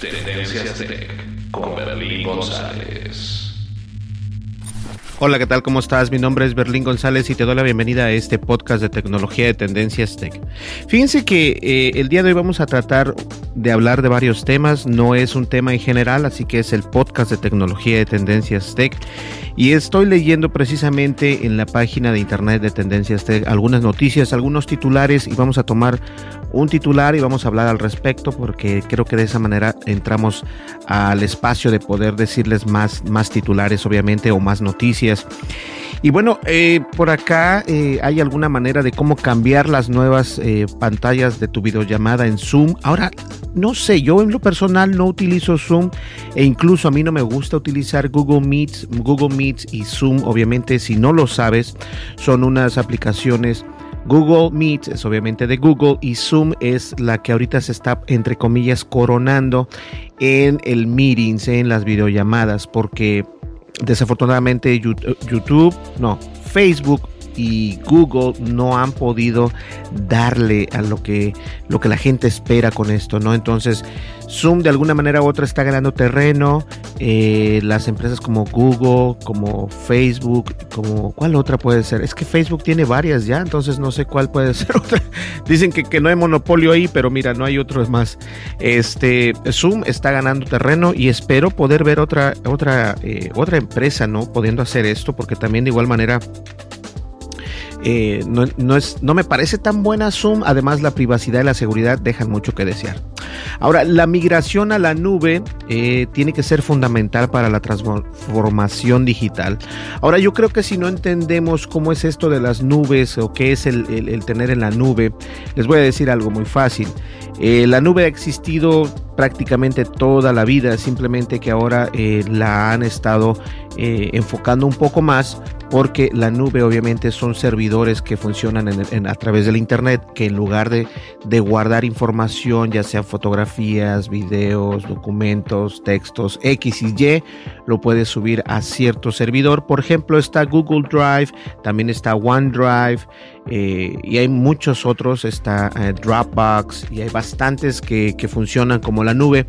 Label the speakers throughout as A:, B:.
A: Tendencias Tech con Berlín González.
B: Hola, ¿qué tal? ¿Cómo estás? Mi nombre es Berlín González y te doy la bienvenida a este podcast de tecnología de Tendencias Tech. Fíjense que eh, el día de hoy vamos a tratar de hablar de varios temas, no es un tema en general, así que es el podcast de tecnología de Tendencias Tech. Y estoy leyendo precisamente en la página de internet de Tendencias Tech algunas noticias, algunos titulares y vamos a tomar un titular y vamos a hablar al respecto porque creo que de esa manera entramos al espacio de poder decirles más, más titulares obviamente o más noticias. Y bueno, eh, por acá eh, hay alguna manera de cómo cambiar las nuevas eh, pantallas de tu videollamada en Zoom. Ahora, no sé, yo en lo personal no utilizo Zoom e incluso a mí no me gusta utilizar Google Meets. Google Meets y Zoom, obviamente, si no lo sabes, son unas aplicaciones Google Meet es obviamente de Google y Zoom es la que ahorita se está, entre comillas, coronando en el meetings, en las videollamadas, porque desafortunadamente YouTube, no, Facebook y Google no han podido darle a lo que, lo que la gente espera con esto, ¿no? Entonces, Zoom de alguna manera u otra está ganando terreno. Eh, las empresas como Google, como Facebook, como ¿cuál otra puede ser? Es que Facebook tiene varias ya, entonces no sé cuál puede ser otra. Dicen que, que no hay monopolio ahí, pero mira, no hay otros más. Este Zoom está ganando terreno y espero poder ver otra, otra, eh, otra empresa, ¿no? Pudiendo hacer esto, porque también de igual manera eh, no, es, no me parece tan buena Zoom. Además, la privacidad y la seguridad dejan mucho que desear. Ahora, la migración a la nube eh, tiene que ser fundamental para la transformación digital. Ahora, yo creo que si no entendemos cómo es esto de las nubes o qué es el, tener en la nube, les voy a decir algo muy fácil. Eh, la nube ha existido prácticamente toda la vida, simplemente que ahora la han estado enfocando un poco más porque la nube obviamente son servidores que funcionan a través del internet que en lugar de, guardar información ya sea fotografías videos documentos textos x y y lo puedes subir a cierto servidor. Por ejemplo está Google Drive también está OneDrive eh, y hay muchos otros está eh, Dropbox y hay bastantes que, que funcionan como la nube.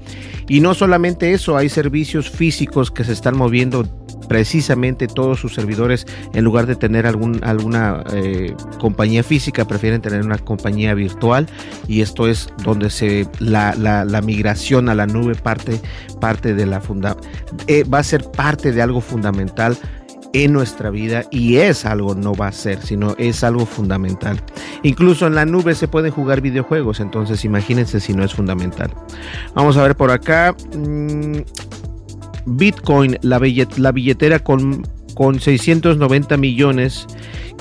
B: Y no solamente eso hay servicios físicos que se están moviendo precisamente todos sus servidores, en lugar de tener algún, alguna eh, compañía física, prefieren tener una compañía virtual y esto es donde se la, la, migración a la nube parte, parte de la funda va a ser parte de algo fundamental en nuestra vida y es algo, no va a ser, sino es algo fundamental. Incluso en la nube se pueden jugar videojuegos, entonces imagínense si no es fundamental. Vamos a ver por acá. Mm, Bitcoin, la, billetera con, con 690 millones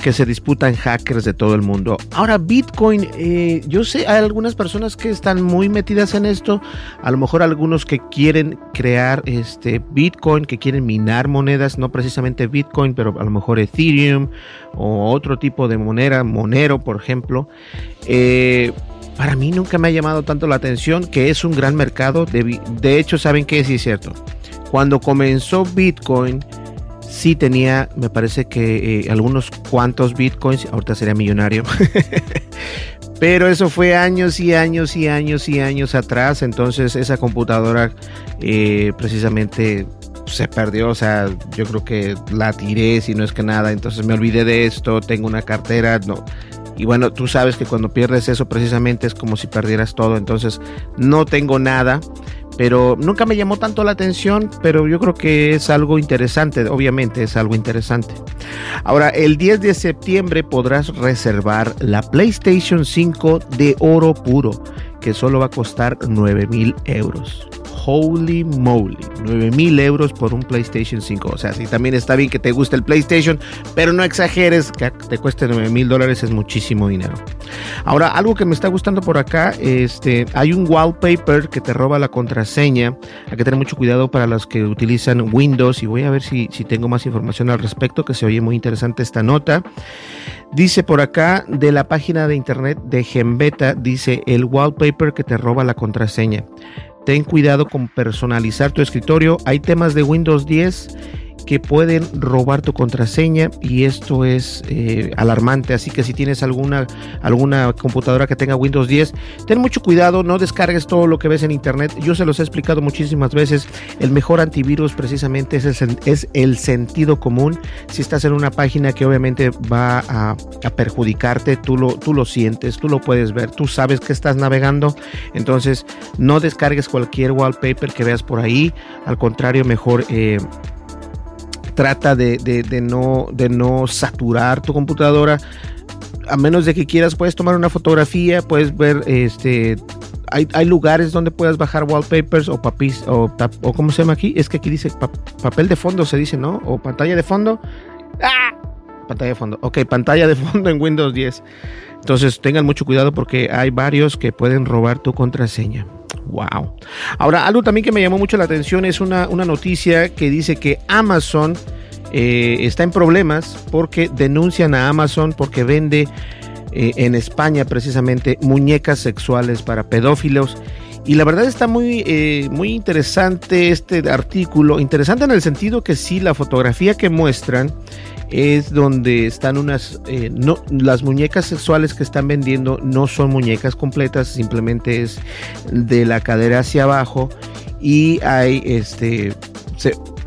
B: que se disputan hackers de todo el mundo. Ahora, Bitcoin, eh, yo sé, hay algunas personas que están muy metidas en esto, a lo mejor algunos que quieren crear este Bitcoin, que quieren minar monedas, no precisamente Bitcoin, pero a lo mejor Ethereum o otro tipo de moneda, Monero, por ejemplo. Eh, para mí nunca me ha llamado tanto la atención que es un gran mercado. De, hecho, saben que sí es cierto. Cuando comenzó Bitcoin, sí tenía, me parece que eh, algunos cuantos Bitcoins, ahorita sería millonario. Pero eso fue años y años y años y años atrás. Entonces esa computadora eh, precisamente se perdió. O sea, yo creo que la tiré, si no es que nada. Entonces me olvidé de esto. Tengo una cartera. No. Y bueno, tú sabes que cuando pierdes eso precisamente es como si perdieras todo. Entonces no tengo nada pero nunca me llamó tanto la atención, pero yo creo que es algo interesante, obviamente es algo interesante. Ahora, el 10 de septiembre podrás reservar la PlayStation 5 de oro puro, que solo va a costar 9 mil euros. Holy moly, 9 mil euros por un PlayStation 5. O sea, si también está bien que te guste el PlayStation, pero no exageres que te cueste 9 mil dólares, es muchísimo dinero. Ahora, algo que me está gustando por acá, este, hay un wallpaper que te roba la contraseña. Hay que tener mucho cuidado para los que utilizan Windows y voy a ver si, si tengo más información al respecto, que se oye muy interesante esta nota. Dice por acá de la página de internet de Gembeta, dice el wallpaper que te roba la contraseña. Ten cuidado con personalizar tu escritorio. Hay temas de Windows 10 que pueden robar tu contraseña y esto es eh, alarmante. Así que si tienes alguna, alguna computadora que tenga Windows 10, ten mucho cuidado, no descargues todo lo que ves en internet. Yo se los he explicado muchísimas veces. El mejor antivirus precisamente es el, es el sentido común. Si estás en una página que obviamente va a, perjudicarte, tú lo, tú lo sientes, tú lo puedes ver, tú sabes que estás navegando. Entonces no descargues cualquier wallpaper que veas por ahí. Al contrario, mejor... Eh, trata de, de, no, de no saturar tu computadora. A menos de que quieras, puedes tomar una fotografía, puedes ver este. Hay, hay lugares donde puedas bajar wallpapers o papis o, o ¿cómo se llama aquí? Es que aquí dice papel de fondo, se dice, ¿no? O pantalla de fondo. ¡Ah! Pantalla de fondo. Ok, pantalla de fondo en Windows 10. Entonces tengan mucho cuidado porque hay varios que pueden robar tu contraseña. Wow. Ahora, algo también que me llamó mucho la atención es una, una noticia que dice que Amazon eh, está en problemas porque denuncian a Amazon porque vende eh, en España precisamente muñecas sexuales para pedófilos. Y la verdad está muy, eh, muy interesante este artículo. Interesante en el sentido que sí, la fotografía que muestran es donde están unas, eh, no, las muñecas sexuales que están vendiendo no son muñecas completas, simplemente es de la cadera hacia abajo y hay, este,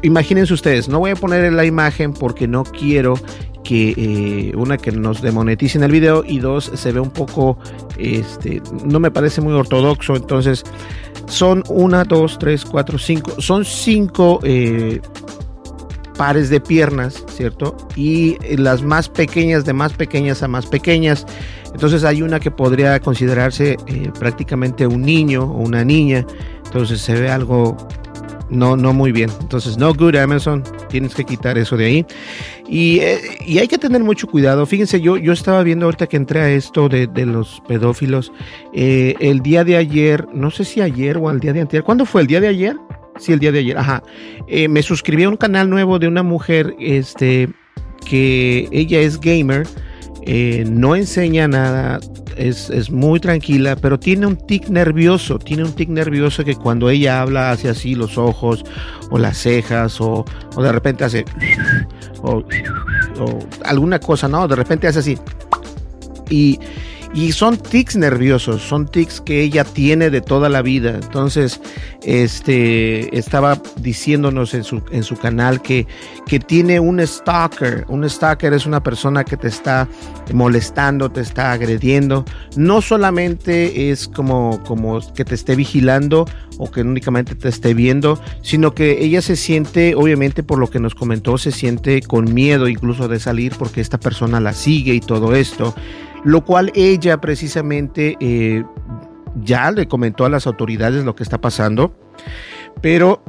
B: imagínense ustedes, no voy a poner la imagen porque no quiero que eh, una que nos demoneticen el video y dos se ve un poco este no me parece muy ortodoxo entonces son una dos tres cuatro cinco son cinco eh, pares de piernas, ¿cierto? Y las más pequeñas, de más pequeñas a más pequeñas. Entonces hay una que podría considerarse eh, prácticamente un niño o una niña. Entonces se ve algo no, no muy bien. Entonces, no good Amazon, tienes que quitar eso de ahí. Y, eh, y, hay que tener mucho cuidado. Fíjense, yo, yo estaba viendo ahorita que entré a esto de, de los pedófilos. Eh, el día de ayer, no sé si ayer o al día de anterior. ¿Cuándo fue? ¿El día de ayer? Sí, el día de ayer, ajá. Eh, me suscribí a un canal nuevo de una mujer, este, que ella es gamer, eh, no enseña nada, es, muy tranquila, pero tiene un tic nervioso, tiene un tic nervioso que cuando ella habla hace así los ojos o las cejas o, o de repente hace o, o, alguna cosa, ¿no? De repente hace así. Y y son tics nerviosos, son tics que ella tiene de toda la vida. Entonces, este, estaba diciéndonos en su, en su canal que, que tiene un stalker. Un stalker es una persona que te está molestando, te está agrediendo. No solamente es como, como que te esté vigilando o que únicamente te esté viendo, sino que ella se siente, obviamente por lo que nos comentó, se siente con miedo incluso de salir porque esta persona la sigue y todo esto lo cual ella precisamente eh, ya le comentó a las autoridades lo que está pasando, pero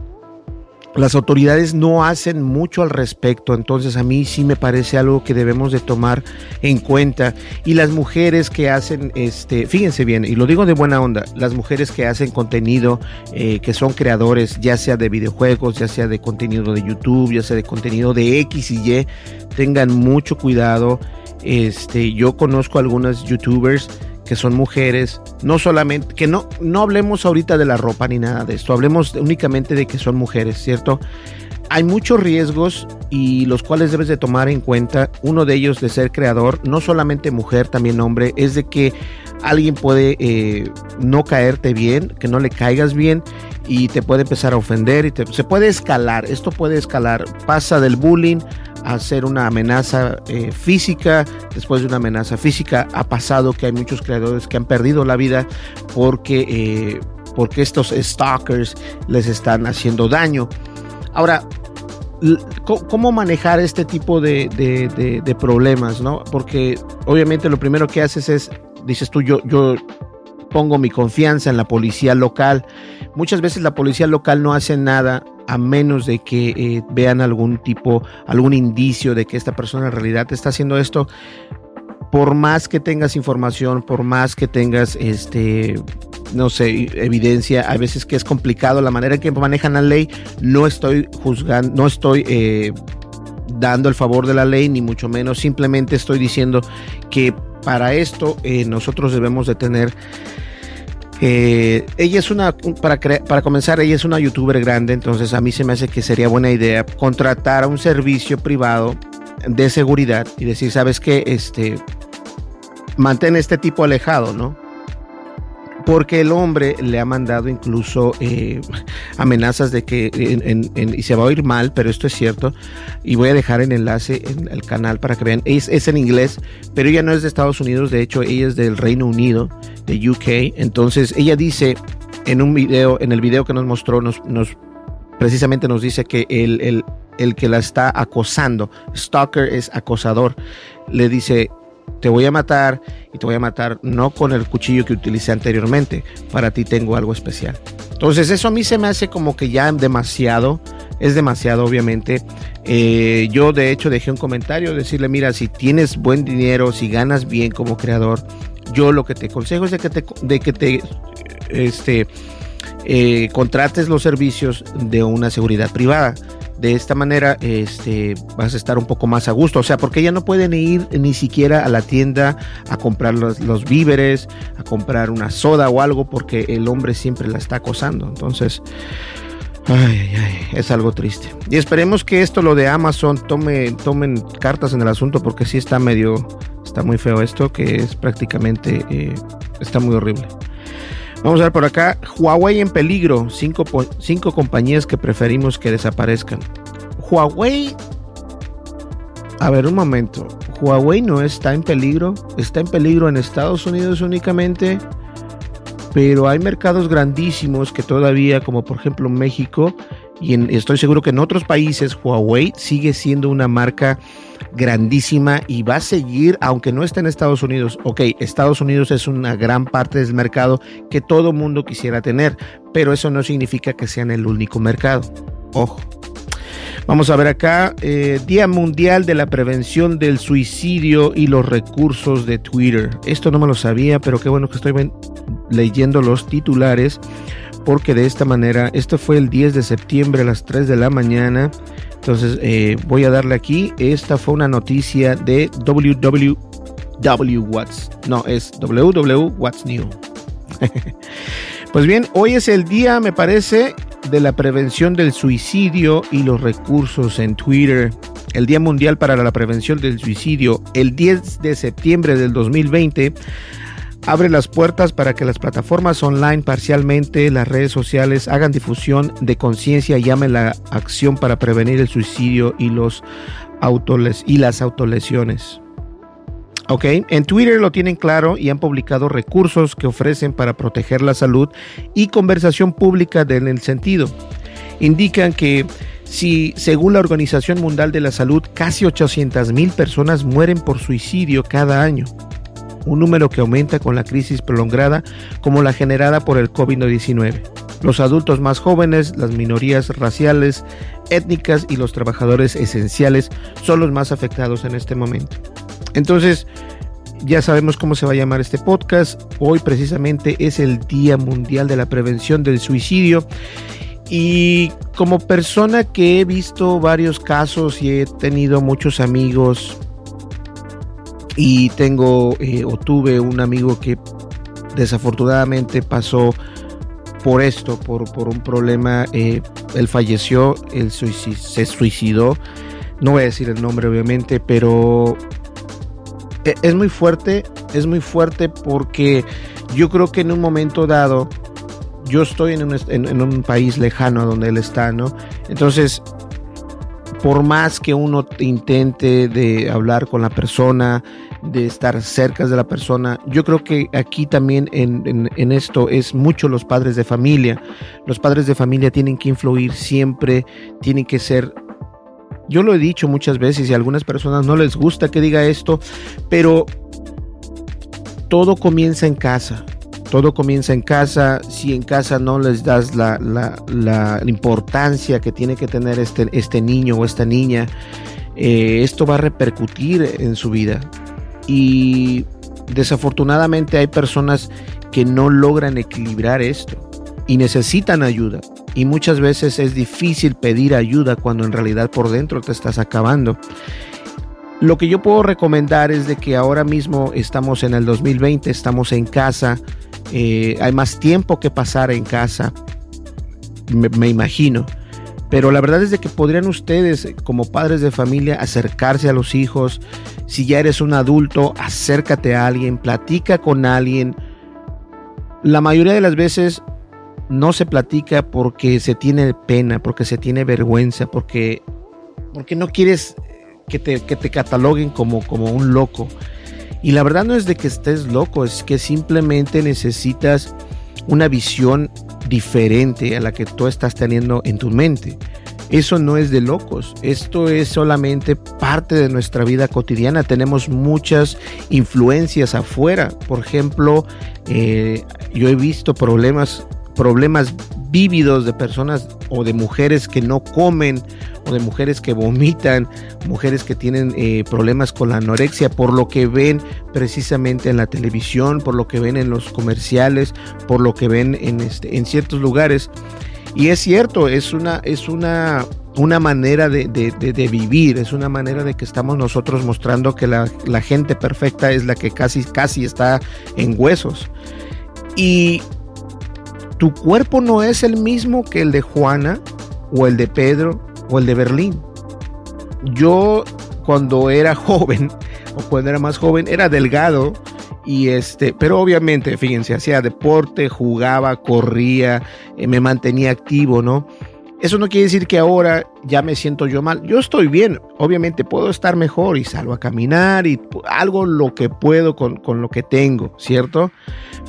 B: las autoridades no hacen mucho al respecto, entonces a mí sí me parece algo que debemos de tomar en cuenta. Y las mujeres que hacen, este, fíjense bien, y lo digo de buena onda, las mujeres que hacen contenido, eh, que son creadores, ya sea de videojuegos, ya sea de contenido de YouTube, ya sea de contenido de X y Y, tengan mucho cuidado este, yo conozco algunas youtubers que son mujeres, no solamente, que no, no hablemos ahorita de la ropa ni nada de esto, hablemos únicamente de que son mujeres, ¿cierto? Hay muchos riesgos y los cuales debes de tomar en cuenta. Uno de ellos de ser creador, no solamente mujer, también hombre, es de que alguien puede eh, no caerte bien, que no le caigas bien y te puede empezar a ofender y se puede escalar. Esto puede escalar. Pasa del bullying a ser una amenaza eh, física. Después de una amenaza física ha pasado que hay muchos creadores que han perdido la vida porque, eh, porque estos stalkers les están haciendo daño. Ahora, cómo manejar este tipo de, de, problemas, ¿no? Porque obviamente lo primero que haces es, dices tú, yo, yo pongo mi confianza en la policía local. Muchas veces la policía local no hace nada a menos de que eh, vean algún tipo, algún indicio de que esta persona en realidad está haciendo esto. Por más que tengas información, por más que tengas este no sé, evidencia, a veces que es complicado la manera en que manejan la ley, no estoy juzgando, no estoy eh, dando el favor de la ley, ni mucho menos, simplemente estoy diciendo que para esto eh, nosotros debemos de tener eh, ella es una, para, para comenzar, ella es una youtuber grande, entonces a mí se me hace que sería buena idea contratar a un servicio privado de seguridad y decir, ¿sabes qué? Este, mantén este tipo alejado, ¿no? Porque el hombre le ha mandado incluso eh, amenazas de que y se va a oír mal, pero esto es cierto. Y voy a dejar el enlace en el canal para que vean. Es, es, en inglés, pero ella no es de Estados Unidos, de hecho ella es del Reino Unido, de UK. Entonces ella dice en un video, en el video que nos mostró, nos, nos precisamente nos dice que el, el, el que la está acosando, stalker es acosador, le dice te voy a matar y te voy a matar no con el cuchillo que utilicé anteriormente. Para ti tengo algo especial. Entonces eso a mí se me hace como que ya demasiado. Es demasiado, obviamente. Eh, yo de hecho dejé un comentario, decirle, mira, si tienes buen dinero, si ganas bien como creador, yo lo que te aconsejo es de que te, de que te este, eh, contrates los servicios de una seguridad privada de esta manera este, vas a estar un poco más a gusto. O sea, porque ella no pueden ir ni siquiera a la tienda a comprar los, los, víveres, a comprar una soda o algo, porque el hombre siempre la está acosando. Entonces, ay, ay, es algo triste. Y esperemos que esto, lo de Amazon, tome, tomen cartas en el asunto, porque sí está medio, está muy feo esto, que es prácticamente, eh, está muy horrible. Vamos a ver por acá. Huawei en peligro. Cinco, cinco compañías que preferimos que desaparezcan. Huawei. A ver, un momento. Huawei no está en peligro. Está en peligro en Estados Unidos únicamente. Pero hay mercados grandísimos que todavía, como por ejemplo México, y estoy seguro que en otros países Huawei sigue siendo una marca grandísima y va a seguir, aunque no esté en Estados Unidos. Ok, Estados Unidos es una gran parte del mercado que todo mundo quisiera tener, pero eso no significa que sean el único mercado. Ojo. Vamos a ver acá, eh, Día Mundial de la Prevención del Suicidio y los Recursos de Twitter. Esto no me lo sabía, pero qué bueno que estoy leyendo los titulares, porque de esta manera, esto fue el 10 de septiembre a las 3 de la mañana. Entonces eh, voy a darle aquí. Esta fue una noticia de www What's. No, es www What's New. pues bien, hoy es el día, me parece, de la prevención del suicidio y los recursos en Twitter. El Día Mundial para la Prevención del Suicidio, el 10 de septiembre del 2020 abre las puertas para que las plataformas online parcialmente, las redes sociales hagan difusión de conciencia y llamen la acción para prevenir el suicidio y, las autolesiones. Ok, en Twitter lo tienen claro y han publicado recursos que ofrecen para proteger la salud y conversación pública en el sentido. Indican que si, según la Organización Mundial de la Salud, casi 800 mil personas mueren por suicidio cada año un número que aumenta con la crisis prolongada como la generada por el COVID-19. Los adultos más jóvenes, las minorías raciales, étnicas y los trabajadores esenciales son los más afectados en este momento. Entonces, ya sabemos cómo se va a llamar este podcast. Hoy precisamente es el Día Mundial de la Prevención del Suicidio. Y como persona que he visto varios casos y he tenido muchos amigos y tengo eh, o tuve un amigo que desafortunadamente pasó por esto, por, un problema, eh, él falleció, él se suicidó, no voy a decir el nombre obviamente, pero e, es muy fuerte es muy fuerte porque yo creo que en un momento dado, yo estoy en un, en un país lejano a donde él está, ¿no? Entonces, por más que uno intente de hablar con la persona, de estar cerca de la persona, yo creo que aquí también en, en, esto es mucho los padres de familia. Los padres de familia tienen que influir siempre, tienen que ser... Yo lo he dicho muchas veces y a algunas personas no les gusta que diga esto, pero todo comienza en casa todo comienza en casa. Si en casa no les das la, la, importancia que tiene que tener este, este niño o esta niña, eh, esto va a repercutir en su vida. Y desafortunadamente hay personas que no logran equilibrar esto y necesitan ayuda. Y muchas veces es difícil pedir ayuda cuando en realidad por dentro te estás acabando. Lo que yo puedo recomendar es de que ahora mismo estamos en el 2020, estamos en casa, eh, hay más tiempo que pasar en casa, me, imagino. Pero la verdad es de que podrían ustedes, como padres de familia, acercarse a los hijos. Si ya eres un adulto, acércate a alguien, platica con alguien. La mayoría de las veces no se platica porque se tiene pena, porque se tiene vergüenza, porque, porque no quieres que te, que te cataloguen como, como un loco. Y la verdad no es de que estés loco, es que simplemente necesitas una visión diferente a la que tú estás teniendo en tu mente. Eso no es de locos, esto es solamente parte de nuestra vida cotidiana. Tenemos muchas influencias afuera. Por ejemplo, eh, yo he visto problemas, problemas vívidos de personas o de mujeres que no comen o de mujeres que vomitan, mujeres que tienen eh, problemas con la anorexia por lo que ven precisamente en la televisión, por lo que ven en los comerciales, por lo que ven en, este, en ciertos lugares. Y es cierto, es una, es una, una manera de, vivir, es una manera de que estamos nosotros mostrando que la, la gente perfecta es la que casi, casi está en huesos. Y tu cuerpo no es el mismo que el de Juana o el de Pedro o el de Berlín. Yo cuando era joven o cuando era más joven era delgado y este, pero obviamente, fíjense, hacía deporte, jugaba, corría, eh, me mantenía activo, ¿no? Eso no quiere decir que ahora ya me siento yo mal. Yo estoy bien. Obviamente puedo estar mejor y salgo a caminar y algo lo que puedo con, con lo que tengo, ¿cierto?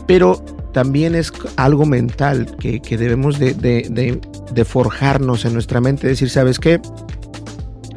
B: Pero también es algo mental que, debemos de, forjarnos en nuestra mente, decir, ¿sabes qué?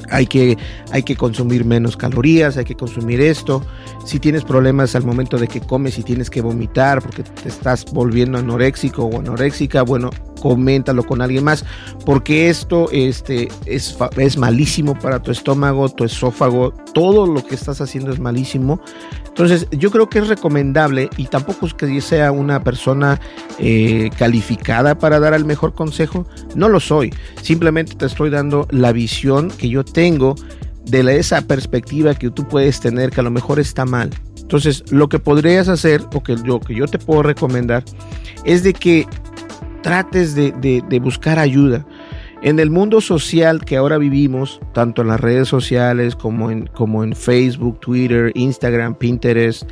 B: Hay que, hay que consumir menos calorías, hay que consumir esto. Si tienes problemas al momento de que comes y tienes que vomitar porque te estás volviendo anoréxico o anoréxica, bueno, coméntalo con alguien más, porque esto este, es, es malísimo para tu estómago, tu esófago, todo lo que estás haciendo es malísimo. Entonces, yo creo que es recomendable y tampoco es que sea una persona eh, calificada para dar el mejor consejo, no lo soy, simplemente te estoy dando la visión que yo tengo de esa perspectiva que tú puedes tener que a lo mejor está mal. Entonces, lo que podrías hacer o que yo, que yo te puedo recomendar es de que trates de, buscar ayuda. En el mundo social que ahora vivimos, tanto en las redes sociales como en, como en Facebook, Twitter, Instagram, Pinterest,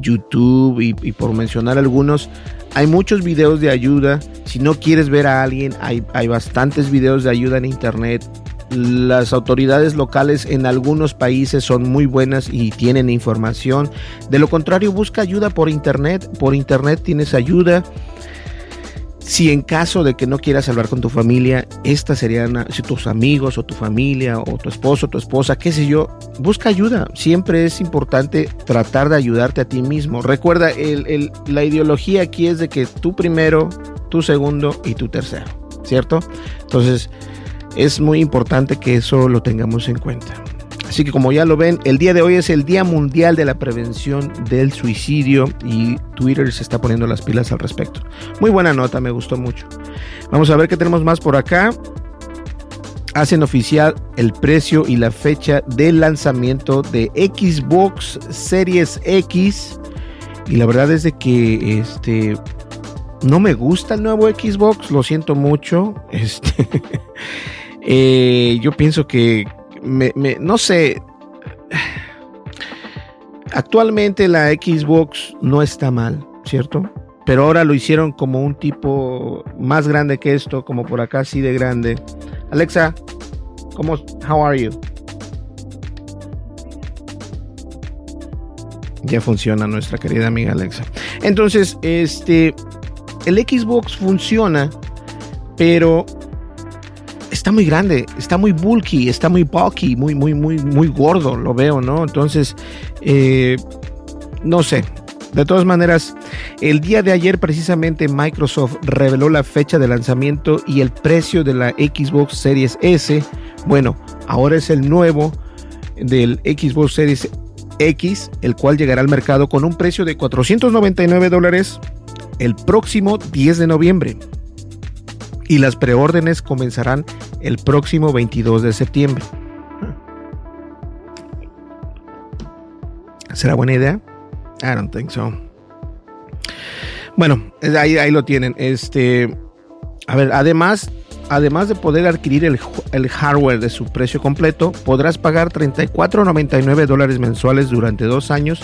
B: YouTube y, por mencionar algunos, hay muchos videos de ayuda. Si no quieres ver a alguien, hay, hay bastantes videos de ayuda en Internet. Las autoridades locales en algunos países son muy buenas y tienen información. De lo contrario, busca ayuda por Internet. Por Internet tienes ayuda. Si en caso de que no quieras hablar con tu familia, esta serían si tus amigos o tu familia o tu esposo o tu esposa, qué sé yo, busca ayuda. Siempre es importante tratar de ayudarte a ti mismo. Recuerda, la ideología aquí es de que tú primero, tú segundo y tú tercero, ¿cierto? Entonces, es muy importante que eso lo tengamos en cuenta. Así que como ya lo ven, el día de hoy es el Día Mundial de la Prevención del Suicidio y Twitter se está poniendo las pilas al respecto. Muy buena nota, me gustó mucho. Vamos a ver qué tenemos más por acá. Hacen oficial el precio y la fecha del lanzamiento de Xbox Series X. Y la verdad es de que este no me gusta el nuevo Xbox, lo siento mucho. Este, eh, yo pienso que me, no sé. actualmente la Xbox no está mal, ¿cierto? Pero ahora lo hicieron como un tipo más grande que esto, como por acá así de grande. Alexa, ¿cómo? How are you? Ya funciona nuestra querida amiga Alexa. Entonces, este, el Xbox funciona, pero está muy grande, está muy bulky, está muy bulky, muy, muy, muy, muy gordo, lo veo, ¿no? Entonces, eh, no sé. De todas maneras, el día de ayer precisamente Microsoft reveló la fecha de lanzamiento y el precio de la Xbox Series S. Bueno, ahora es el nuevo del Xbox Series X, el cual llegará al mercado con un precio de 499 dólares el próximo 10 de noviembre. Y las preórdenes comenzarán el próximo 22 de septiembre. ¿Será buena idea? I don't think so. Bueno, ahí, ahí lo tienen. Este, a ver, además además de poder adquirir el, hardware de su precio completo, podrás pagar 34.99 dólares mensuales durante dos años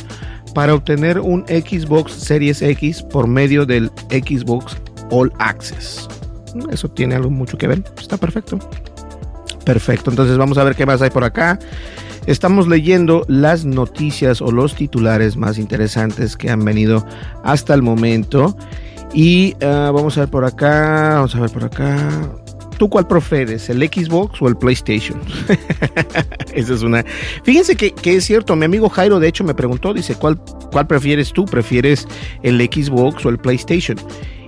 B: para obtener un Xbox Series X por medio del Xbox All Access. Eso tiene algo mucho que ver. Está perfecto. Perfecto. Entonces vamos a ver qué más hay por acá. Estamos leyendo las noticias o los titulares más interesantes que han venido hasta el momento. Y ah, vamos a ver por acá, vamos a ver por acá. ¿Tú cuál prefieres, el Xbox o el PlayStation? Esa es una. Fíjense que, es cierto, mi amigo Jairo de hecho me preguntó, dice, ¿cuál, ¿cuál prefieres tú? ¿Prefieres el Xbox o el PlayStation?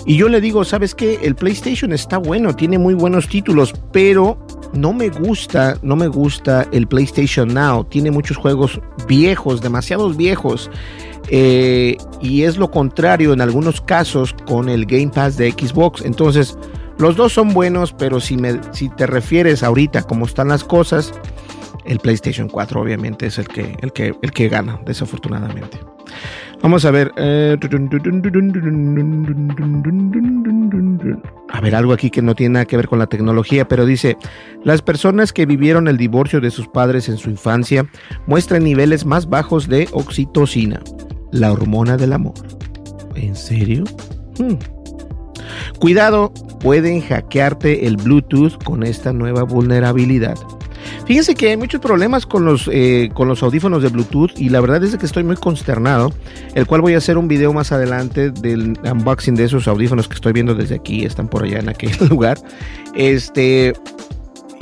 B: Y yo le digo, ¿sabes qué? El PlayStation está bueno, tiene muy buenos títulos, pero no me gusta, no me gusta el PlayStation Now. Tiene muchos juegos viejos, demasiados viejos. Eh, y es lo contrario en algunos casos con el Game Pass de Xbox. Entonces, los dos son buenos, pero si, me, si te refieres ahorita cómo están las cosas, el PlayStation 4 obviamente es el que, el que, el que gana, desafortunadamente. Vamos a ver. A ver, algo aquí que no tiene nada que ver con la tecnología, pero dice, las personas que vivieron el divorcio de sus padres en su infancia muestran niveles más bajos de oxitocina, la hormona del amor. ¿En serio? Hmm. Cuidado, pueden hackearte el Bluetooth con esta nueva vulnerabilidad. Fíjense que hay muchos problemas con los, eh, con los audífonos de Bluetooth y la verdad es que estoy muy consternado, el cual voy a hacer un video más adelante del unboxing de esos audífonos que estoy viendo desde aquí, están por allá en aquel lugar. Este,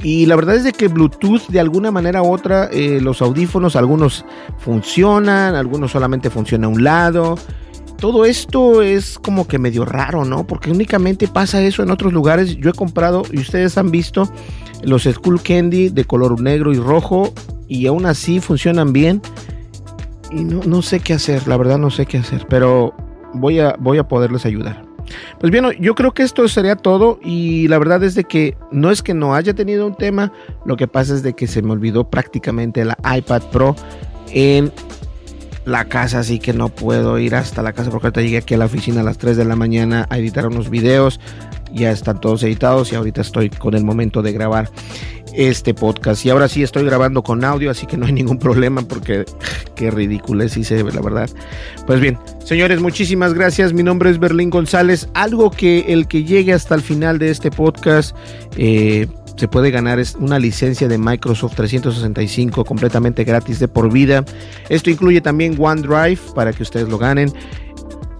B: y la verdad es que Bluetooth de alguna manera u otra, eh, los audífonos, algunos funcionan, algunos solamente funciona a un lado todo esto es como que medio raro, ¿no? Porque únicamente pasa eso en otros lugares. Yo he comprado, y ustedes han visto, los Skull Candy de color negro y rojo, y aún así funcionan bien. Y no, no sé qué hacer, la verdad no sé qué hacer, pero voy a, voy a poderles ayudar. Pues bien, yo creo que esto sería todo y la verdad es de que no es que no haya tenido un tema, lo que pasa es de que se me olvidó prácticamente la iPad Pro en la casa, así que no puedo ir hasta la casa porque ahorita llegué aquí a la oficina a las 3 de la mañana a editar unos videos. Ya están todos editados y ahorita estoy con el momento de grabar este podcast. Y ahora sí estoy grabando con audio, así que no hay ningún problema porque qué ridículo es, se ve, la verdad. Pues bien, señores, muchísimas gracias. Mi nombre es Berlín González. Algo que el que llegue hasta el final de este podcast, eh, se puede ganar una licencia de Microsoft 365 completamente gratis de por vida. Esto incluye también OneDrive para que ustedes lo ganen.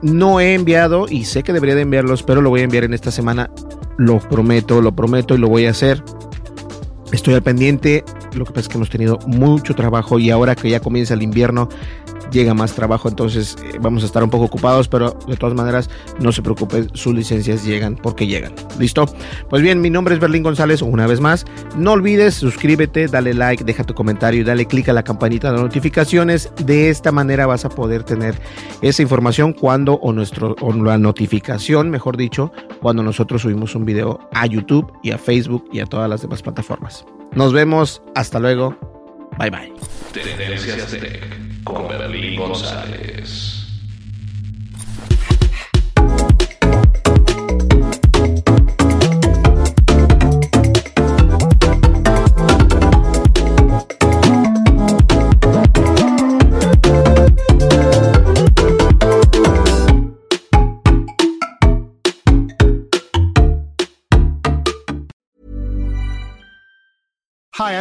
B: No he enviado y sé que debería de enviarlos, pero lo voy a enviar en esta semana. Lo prometo, lo prometo y lo voy a hacer. Estoy al pendiente. Lo que pasa es que hemos tenido mucho trabajo y ahora que ya comienza el invierno, llega más trabajo, entonces eh, vamos a estar un poco ocupados, pero de todas maneras no se preocupen, sus licencias llegan porque llegan. ¿Listo? Pues bien, mi nombre es Berlín González, una vez más. No olvides, suscríbete, dale like, deja tu comentario y dale click a la campanita de notificaciones. De esta manera vas a poder tener esa información cuando o, nuestro, o la notificación, mejor dicho, cuando nosotros subimos un video a YouTube y a Facebook y a todas las demás plataformas. Nos vemos, hasta luego. Bye bye.
A: Con Berlín González.